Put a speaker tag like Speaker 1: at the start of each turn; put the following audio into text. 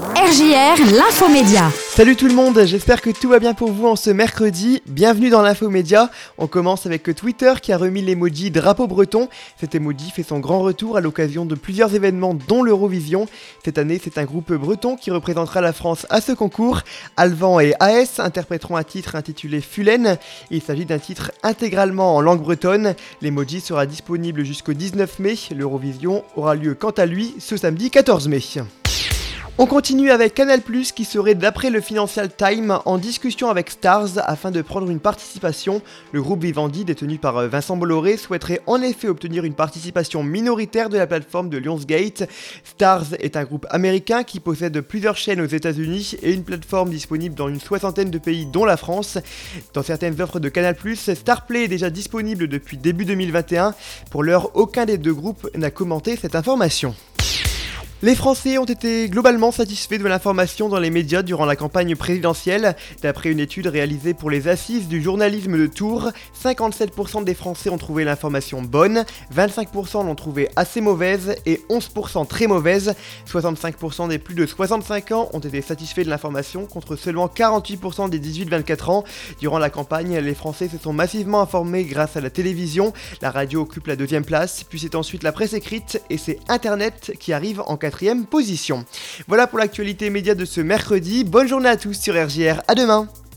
Speaker 1: RJR, l'infomédia.
Speaker 2: Salut tout le monde, j'espère que tout va bien pour vous en ce mercredi. Bienvenue dans l'infomédia. On commence avec Twitter qui a remis l'emoji drapeau breton. Cet emoji fait son grand retour à l'occasion de plusieurs événements dont l'Eurovision. Cette année, c'est un groupe breton qui représentera la France à ce concours. Alvan et AS interpréteront un titre intitulé Fulen. Il s'agit d'un titre intégralement en langue bretonne. L'emoji sera disponible jusqu'au 19 mai. L'Eurovision aura lieu quant à lui ce samedi 14 mai. On continue avec Canal ⁇ qui serait d'après le Financial Times en discussion avec Stars afin de prendre une participation. Le groupe Vivendi détenu par euh, Vincent Bolloré souhaiterait en effet obtenir une participation minoritaire de la plateforme de Lionsgate. Stars est un groupe américain qui possède plusieurs chaînes aux États-Unis et une plateforme disponible dans une soixantaine de pays dont la France. Dans certaines offres de Canal+, Starplay est déjà disponible depuis début 2021. Pour l'heure, aucun des deux groupes n'a commenté cette information. Les Français ont été globalement satisfaits de l'information dans les médias durant la campagne présidentielle. D'après une étude réalisée pour les assises du journalisme de Tours, 57% des Français ont trouvé l'information bonne, 25% l'ont trouvée assez mauvaise et 11% très mauvaise. 65% des plus de 65 ans ont été satisfaits de l'information contre seulement 48% des 18-24 ans. Durant la campagne, les Français se sont massivement informés grâce à la télévision. La radio occupe la deuxième place, puis c'est ensuite la presse écrite et c'est Internet qui arrive en position. Voilà pour l'actualité média de ce mercredi. Bonne journée à tous sur RGR. À demain.